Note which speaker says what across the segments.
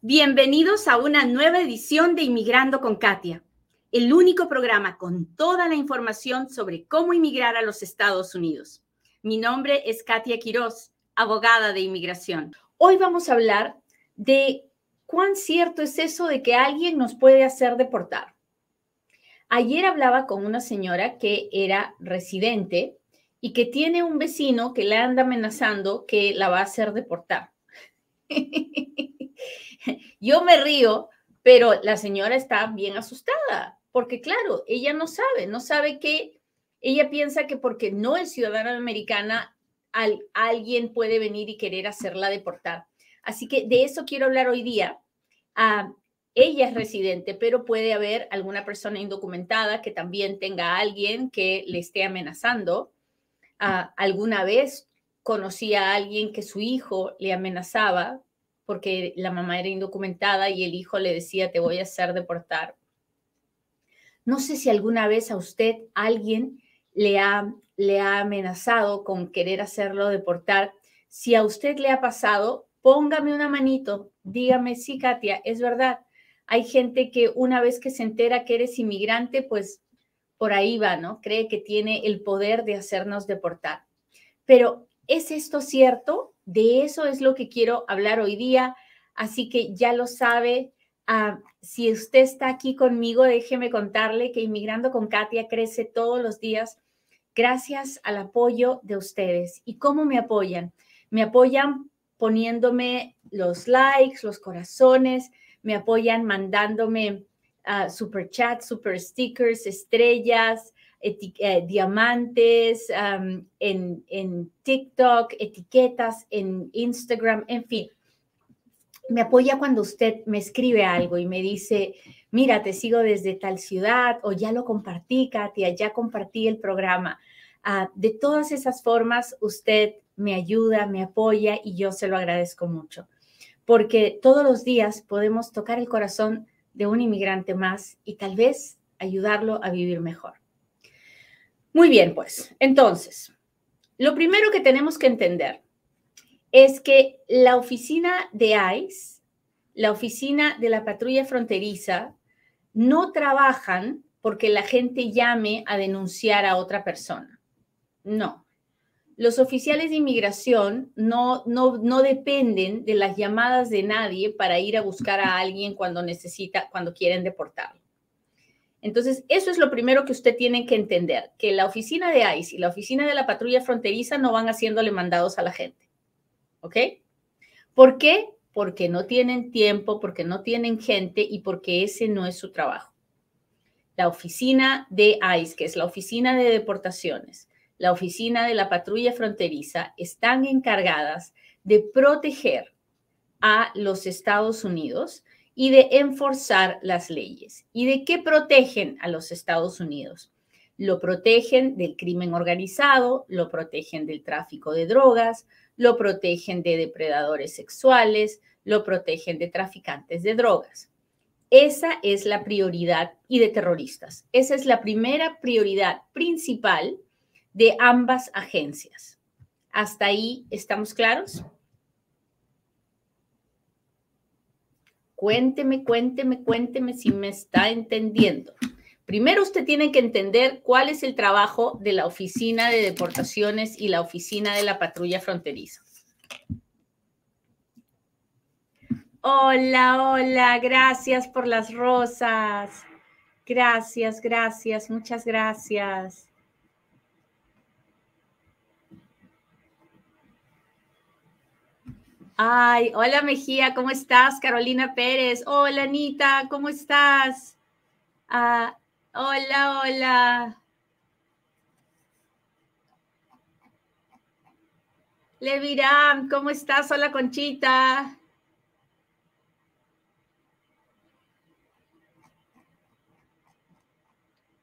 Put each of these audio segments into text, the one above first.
Speaker 1: Bienvenidos a una nueva edición de Inmigrando con Katia, el único programa con toda la información sobre cómo inmigrar a los Estados Unidos. Mi nombre es Katia Quiroz, abogada de inmigración. Hoy vamos a hablar de cuán cierto es eso de que alguien nos puede hacer deportar. Ayer hablaba con una señora que era residente y que tiene un vecino que le anda amenazando que la va a hacer deportar. Yo me río, pero la señora está bien asustada, porque claro, ella no sabe, no sabe que ella piensa que porque no es ciudadana americana, alguien puede venir y querer hacerla deportar. Así que de eso quiero hablar hoy día. Ah, ella es residente, pero puede haber alguna persona indocumentada que también tenga a alguien que le esté amenazando. Ah, alguna vez conocí a alguien que su hijo le amenazaba porque la mamá era indocumentada y el hijo le decía, te voy a hacer deportar. No sé si alguna vez a usted alguien le ha, le ha amenazado con querer hacerlo deportar. Si a usted le ha pasado, póngame una manito, dígame, sí, Katia, es verdad. Hay gente que una vez que se entera que eres inmigrante, pues por ahí va, ¿no? Cree que tiene el poder de hacernos deportar. Pero ¿es esto cierto? De eso es lo que quiero hablar hoy día. Así que ya lo sabe. Ah, si usted está aquí conmigo, déjeme contarle que Inmigrando con Katia crece todos los días gracias al apoyo de ustedes. ¿Y cómo me apoyan? Me apoyan poniéndome los likes, los corazones, me apoyan mandándome uh, super chats, super stickers, estrellas, eh, diamantes, en, en TikTok, etiquetas en Instagram, en fin. Me apoya cuando usted me escribe algo y me dice, mira, te sigo desde tal ciudad o ya lo compartí, Katia, ya compartí el programa. Ah, de todas esas formas, usted me ayuda, me apoya y yo se lo agradezco mucho, porque todos los días podemos tocar el corazón de un inmigrante más y tal vez ayudarlo a vivir mejor. Muy bien, pues, entonces, lo primero que tenemos que entender es que la oficina de ICE, la oficina de la patrulla fronteriza, no trabajan porque la gente llame a denunciar a otra persona. No. Los oficiales de inmigración no, no, no dependen de las llamadas de nadie para ir a buscar a alguien cuando necesita, cuando quieren deportarlo. Entonces, eso es lo primero que usted tiene que entender, que la oficina de ICE y la oficina de la patrulla fronteriza no van haciéndole mandados a la gente. ¿Ok? ¿Por qué? Porque no tienen tiempo, porque no tienen gente y porque ese no es su trabajo. La oficina de ICE, que es la oficina de deportaciones, la oficina de la patrulla fronteriza, están encargadas de proteger a los Estados Unidos y de enforzar las leyes. ¿Y de qué protegen a los Estados Unidos? Lo protegen del crimen organizado, lo protegen del tráfico de drogas, lo protegen de depredadores sexuales, lo protegen de traficantes de drogas. Esa es la prioridad y de terroristas. Esa es la primera prioridad principal de ambas agencias. ¿Hasta ahí estamos claros? Cuénteme, cuénteme, cuénteme si me está entendiendo. Primero usted tiene que entender cuál es el trabajo de la oficina de deportaciones y la oficina de la patrulla fronteriza. Hola, hola, gracias por las rosas. Gracias, gracias, muchas gracias. Ay, hola Mejía, ¿cómo estás? Carolina Pérez. Hola Anita, ¿cómo estás? Ah, hola, hola. Leviram, ¿cómo estás? Hola Conchita.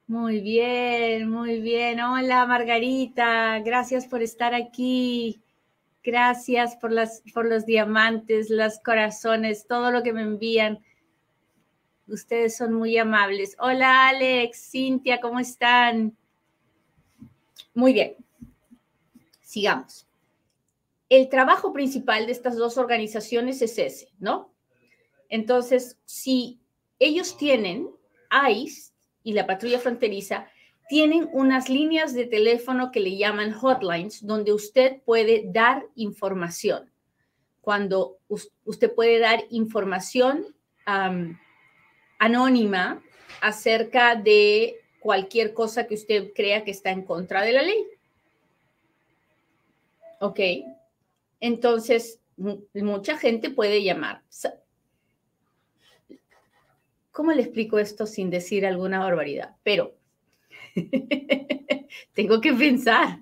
Speaker 1: Muy bien, muy bien. Hola Margarita, gracias por estar aquí. Gracias por, los diamantes, los corazones, todo lo que me envían. Ustedes son muy amables. Hola Alex, Cintia, ¿cómo están? Muy bien. Sigamos. El trabajo principal de estas dos organizaciones es ese, ¿no? Entonces, si ellos tienen ICE y la patrulla fronteriza, tienen unas líneas de teléfono que le llaman hotlines, donde usted puede dar información. Cuando usted puede dar información anónima acerca de cualquier cosa que usted crea que está en contra de la ley. ¿Ok? Entonces, mucha gente puede llamar. ¿Cómo le explico esto sin decir alguna barbaridad? Pero tengo que pensar.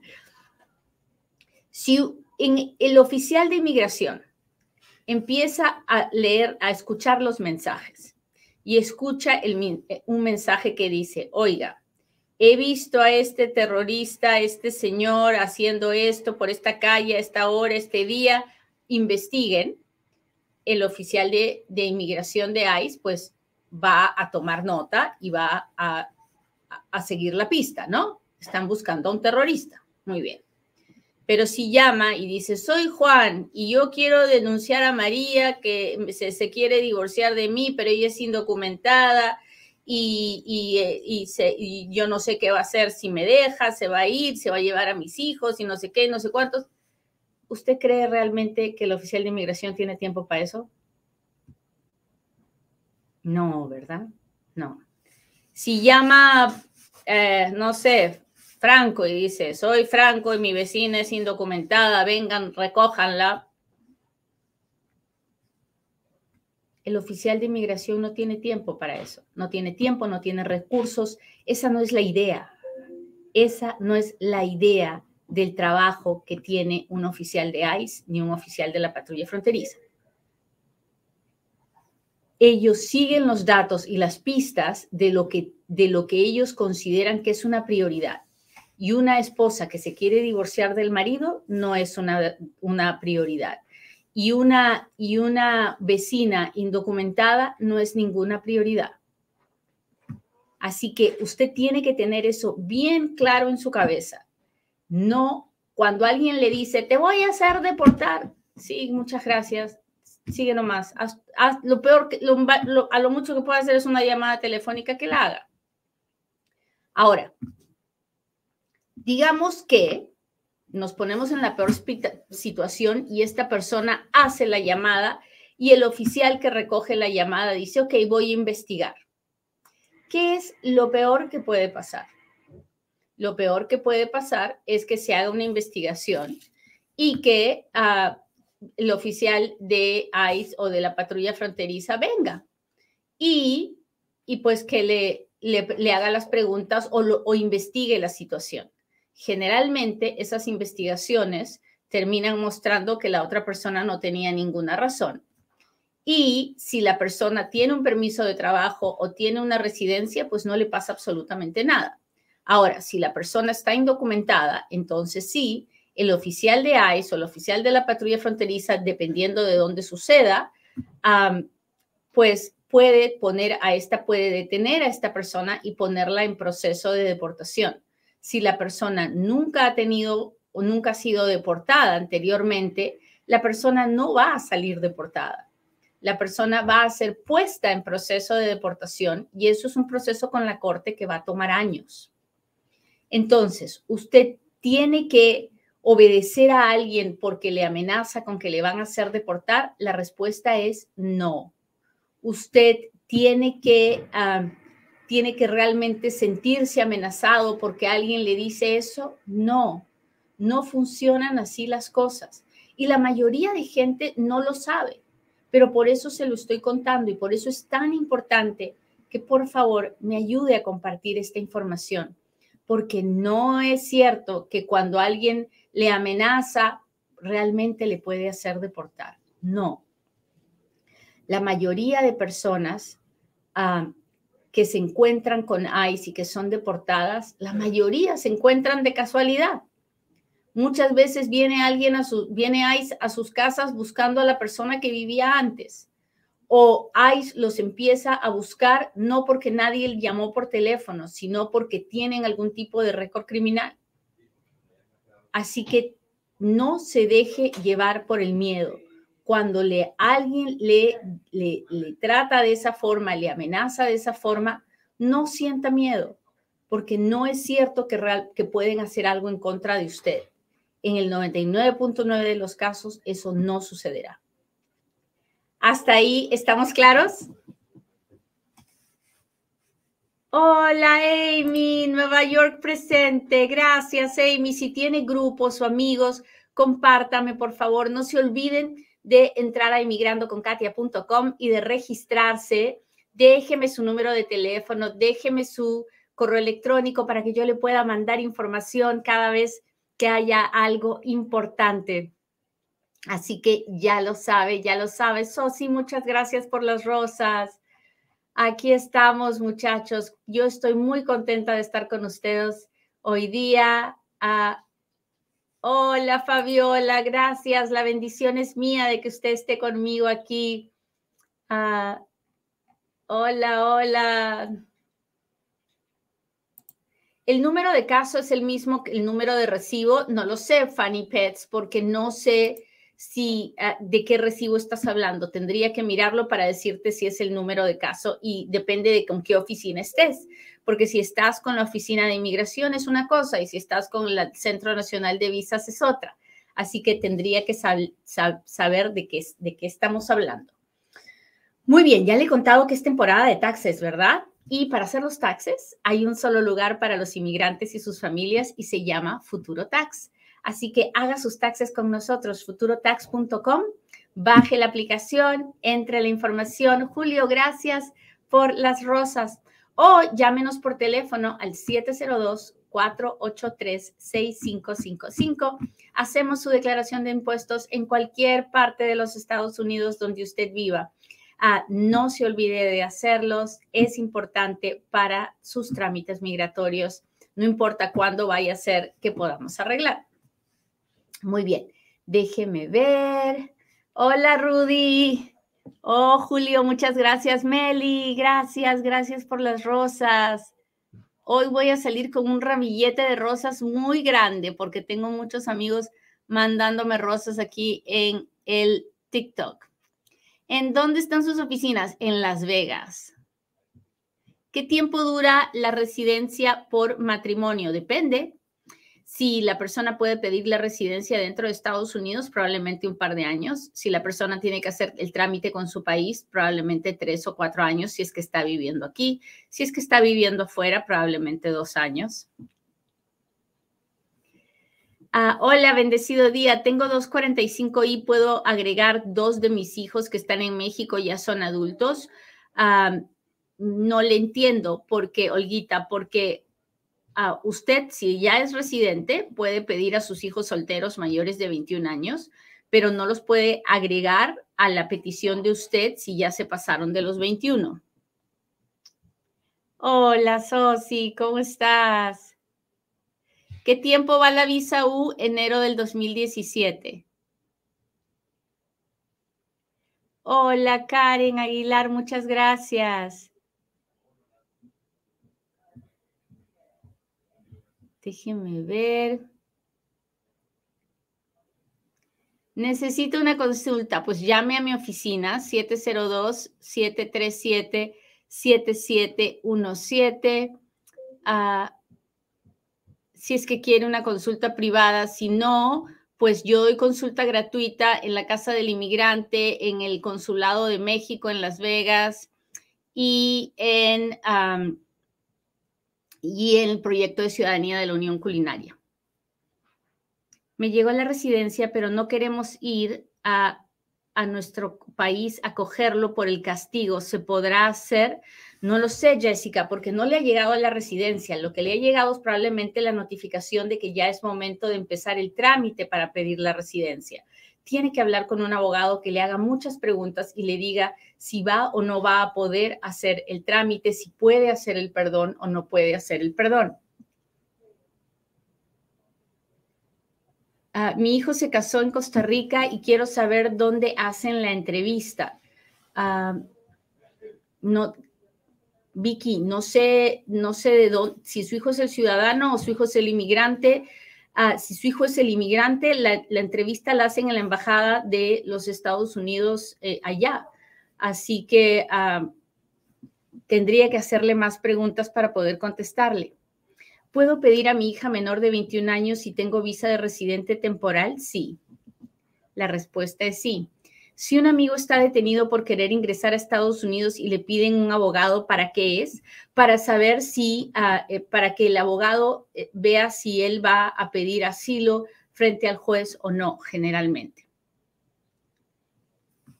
Speaker 1: Si en el oficial de inmigración empieza a leer, a escuchar los mensajes y escucha un mensaje que dice, oiga, he visto a este terrorista, este señor haciendo esto por esta calle, a esta hora, este día, investiguen, el oficial de, inmigración de ICE pues va a tomar nota y va a, a seguir la pista, ¿no? Están buscando a un terrorista. Muy bien. Pero si llama y dice, soy Juan y yo quiero denunciar a María que se, quiere divorciar de mí, pero ella es indocumentada eh, y, yo no sé qué va a hacer si me deja, se va a ir, se va a llevar a mis hijos y no sé qué, no sé cuántos. ¿Usted cree realmente que el oficial de inmigración tiene tiempo para eso? No, ¿verdad? No. Si llama, eh, no sé, Franco y dice, soy Franco y mi vecina es indocumentada, vengan, recójanla. El oficial de inmigración no tiene tiempo para eso, no tiene tiempo, no tiene recursos. Esa no es la idea. Esa no es la idea del trabajo que tiene un oficial de ICE ni un oficial de la patrulla fronteriza. Ellos siguen los datos y las pistas de lo que, de lo que ellos consideran que es una prioridad y una esposa que se quiere divorciar del marido no es una, una prioridad. Y una, y una vecina indocumentada no es ninguna prioridad. Así que usted tiene que tener eso bien claro en su cabeza. No, cuando alguien le dice, te voy a hacer deportar. Sí, muchas gracias. Sigue nomás. lo peor, a lo mucho que puede hacer es una llamada telefónica que la haga. Ahora, Digamos que nos ponemos en la peor situación y esta persona hace la llamada y el oficial que recoge la llamada dice, ok, voy a investigar. ¿Qué es lo peor que puede pasar? Lo peor que puede pasar es que se haga una investigación y que ah, el oficial de ICE o de la patrulla fronteriza venga y, pues que le, le, haga las preguntas o, o investigue la situación generalmente esas investigaciones terminan mostrando que la otra persona no tenía ninguna razón. Y si la persona tiene un permiso de trabajo o tiene una residencia, pues no le pasa absolutamente nada. Ahora, si la persona está indocumentada, entonces sí, el oficial de ICE o el oficial de la patrulla fronteriza, dependiendo de dónde suceda, pues puede poner a esta, puede detener a esta persona y ponerla en proceso de deportación si la persona nunca ha tenido o nunca ha sido deportada anteriormente, la persona no va a salir deportada. La persona va a ser puesta en proceso de deportación y eso es un proceso con la corte que va a tomar años. Entonces, usted tiene que obedecer a alguien porque le amenaza con que le van a hacer deportar. La respuesta es no. Usted tiene que tiene que realmente sentirse amenazado porque alguien le dice eso. No, no funcionan así las cosas. Y la mayoría de gente no lo sabe, pero por eso se lo estoy contando y por eso es tan importante que por favor me ayude a compartir esta información, porque no es cierto que cuando alguien le amenaza realmente le puede hacer deportar. No. La mayoría de personas ah, que se encuentran con ICE y que son deportadas, la mayoría se encuentran de casualidad. Muchas veces viene alguien a su, viene ICE a sus casas buscando a la persona que vivía antes. O ICE los empieza a buscar no porque nadie llamó por teléfono, sino porque tienen algún tipo de récord criminal. Así que no se deje llevar por el miedo. cuando le, alguien le, le, trata de esa forma, le amenaza de esa forma, no sienta miedo, porque no es cierto que, real, que pueden hacer algo en contra de usted. En el 99.9 de los casos eso no sucederá. ¿Hasta ahí estamos claros? Hola Amy, Nueva York presente. Gracias Amy. Si tiene grupos o amigos, compártame por favor. No se olviden de entrar a inmigrandoconkatia.com y de registrarse. Déjeme su número de teléfono, déjeme su correo electrónico para que yo le pueda mandar información cada vez que haya algo importante. Así que ya lo sabe, ya lo sabe. Sosi, muchas gracias por las rosas. Aquí estamos, muchachos. Yo estoy muy contenta de estar con ustedes hoy día. Ah, hola, Fabiola, gracias. La bendición es mía de que usted esté conmigo aquí. Ah, hola, hola. El número de caso es el mismo que el número de recibo. No lo sé, Fanny Pets, porque no sé si ah, de qué recibo estás hablando. Tendría que mirarlo para decirte si es el número de caso y depende de con qué oficina estés. Porque si estás con la oficina de inmigración es una cosa y si estás con el Centro Nacional de Visas es otra. Así que tendría que saber de qué, de qué estamos hablando. Muy bien, ya le he contado que es temporada de taxes, ¿verdad? Y para hacer los taxes hay un solo lugar para los inmigrantes y sus familias y se llama Futuro Tax. Así que haga sus taxes con nosotros, futurotax.com, baje la aplicación, entre la información. Julio, gracias por las rosas. O llámenos por teléfono al 702-483-6555. Hacemos su declaración de impuestos en cualquier parte de los Estados Unidos donde usted viva. Ah, no se olvide de hacerlos, es importante para sus trámites migratorios, no importa cuándo vaya a ser que podamos arreglar. Muy bien, déjeme ver. Hola Rudy. Oh, Julio, muchas gracias. Meli, gracias, gracias por las rosas. Hoy voy a salir con un ramillete de rosas muy grande porque tengo muchos amigos mandándome rosas aquí en el TikTok. ¿En dónde están sus oficinas? En Las Vegas. ¿Qué tiempo dura la residencia por matrimonio? Depende. Si la persona puede pedir la residencia dentro de Estados Unidos, probablemente un par de años. Si la persona tiene que hacer el trámite con su país, probablemente tres o cuatro años si es que está viviendo aquí. Si es que está viviendo fuera, probablemente dos años. Ah, hola, bendecido día. Tengo 245 y puedo agregar dos de mis hijos que están en México, ya son adultos. Ah, no le entiendo por qué, Olguita, porque usted, si ya es residente, puede pedir a sus hijos solteros mayores de 21 años, pero no los puede agregar a la petición de usted si ya se pasaron de los 21. Hola, Sosi, ¿cómo estás? ¿Qué tiempo va la visa U? Enero del 2017. Hola, Karen Aguilar, muchas gracias. Déjenme ver. Necesito una consulta. Pues llame a mi oficina 702-737-7717. Ah, si es que quiere una consulta privada. Si no, pues yo doy consulta gratuita en la Casa del Inmigrante, en el Consulado de México en Las Vegas y en y el proyecto de ciudadanía de la Unión Culinaria. Me llegó a la residencia, pero no queremos ir a, a nuestro país a cogerlo por el castigo. ¿Se podrá hacer? No lo sé, Jessica, porque no le ha llegado a la residencia. Lo que le ha llegado es probablemente la notificación de que ya es momento de empezar el trámite para pedir la residencia tiene que hablar con un abogado que le haga muchas preguntas y le diga si va o no va a poder hacer el trámite, si puede hacer el perdón o no puede hacer el perdón. Ah, mi hijo se casó en Costa Rica y quiero saber dónde hacen la entrevista. Ah, no, Vicky, no sé, no sé de dónde, si su hijo es el ciudadano o su hijo es el inmigrante. Ah, si su hijo es el inmigrante, la, entrevista la hacen en la embajada de los Estados Unidos eh, allá. Así que ah, tendría que hacerle más preguntas para poder contestarle. ¿Puedo pedir a mi hija menor de 21 años si tengo visa de residente temporal? Sí. La respuesta es sí. Si un amigo está detenido por querer ingresar a Estados Unidos y le piden un abogado, ¿para qué es? Para saber si, ah, eh, para que el abogado eh, vea si él va a pedir asilo frente al juez o no, generalmente.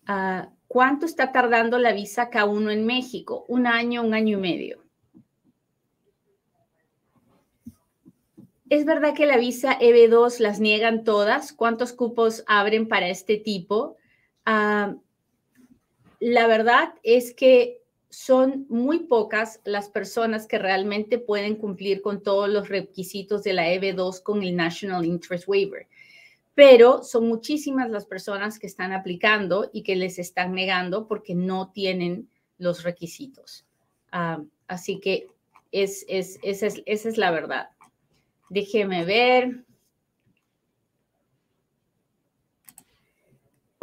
Speaker 1: Ah, ¿Cuánto está tardando la visa K1 en México? Un año, un año y medio. ¿Es verdad que la visa EB2 las niegan todas? ¿Cuántos cupos abren para este tipo? Ah, la verdad es que son muy pocas las personas que realmente pueden cumplir con todos los requisitos de la EB2 con el National Interest Waiver, pero son muchísimas las personas que están aplicando y que les están negando porque no tienen los requisitos. Ah, así que es, es, esa es la verdad. Déjeme ver.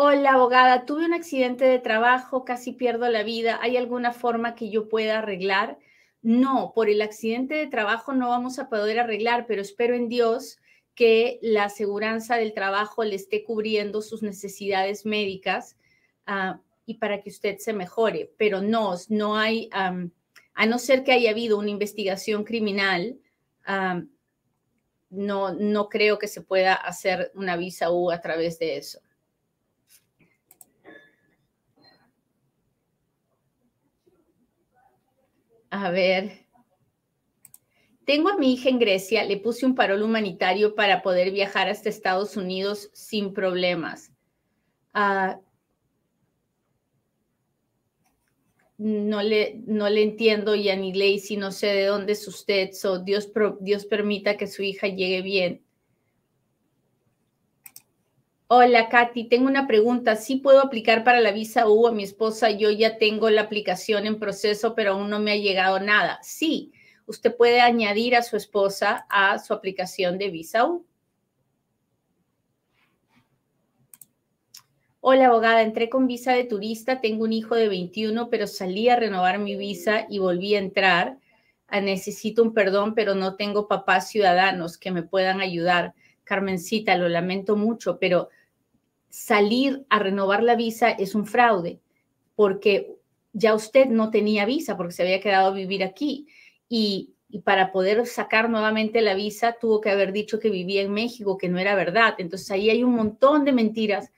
Speaker 1: Hola, abogada, tuve un accidente de trabajo, casi pierdo la vida. ¿Hay alguna forma que yo pueda arreglar? No, por el accidente de trabajo no vamos a poder arreglar, pero espero en Dios que la aseguranza del trabajo le esté cubriendo sus necesidades médicas ah, y para que usted se mejore. Pero no, no hay, a no ser que haya habido una investigación criminal, no, no creo que se pueda hacer una visa U a través de eso. A ver. Tengo a mi hija en Grecia, le puse un parol humanitario para poder viajar hasta Estados Unidos sin problemas. Ah, no, le, no le entiendo, Yani Lacey, no sé de dónde es usted, so Dios, Dios permita que su hija llegue bien. Hola, Katy, tengo una pregunta. ¿Sí puedo aplicar para la visa U a mi esposa? Yo ya tengo la aplicación en proceso, pero aún no me ha llegado nada. Sí, usted puede añadir a su esposa a su aplicación de visa U. Hola, abogada, entré con visa de turista, tengo un hijo de 21, pero salí a renovar mi visa y volví a entrar. Ah, necesito un perdón, pero no tengo papás ciudadanos que me puedan ayudar. Carmencita, lo lamento mucho, pero salir a renovar la visa es un fraude, porque ya usted no tenía visa porque se había quedado a vivir aquí y, para poder sacar nuevamente la visa tuvo que haber dicho que vivía en México, que no era verdad. Entonces ahí hay un montón de mentiras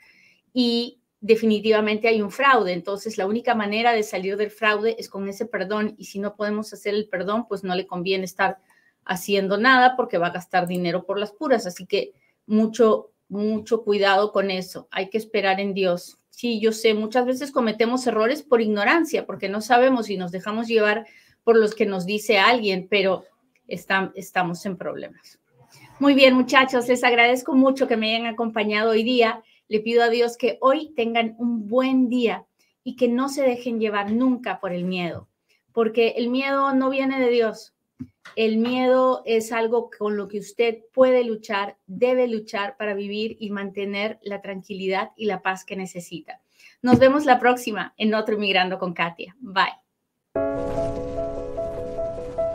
Speaker 1: y definitivamente hay un fraude. Entonces la única manera de salir del fraude es con ese perdón y si no podemos hacer el perdón, pues no le conviene estar haciendo nada porque va a gastar dinero por las puras. Así que mucho, mucho cuidado con eso. Hay que esperar en Dios. Sí, yo sé, muchas veces cometemos errores por ignorancia, porque no sabemos y nos dejamos llevar por los que nos dice alguien, pero estamos en problemas. Muy bien, muchachos, les agradezco mucho que me hayan acompañado hoy día. Le pido a Dios que hoy tengan un buen día y que no se dejen llevar nunca por el miedo, porque el miedo no viene de Dios, el miedo es algo con lo que usted puede luchar, debe luchar para vivir y mantener la tranquilidad y la paz que necesita. Nos vemos la próxima en otro Inmigrando con Katia. Bye.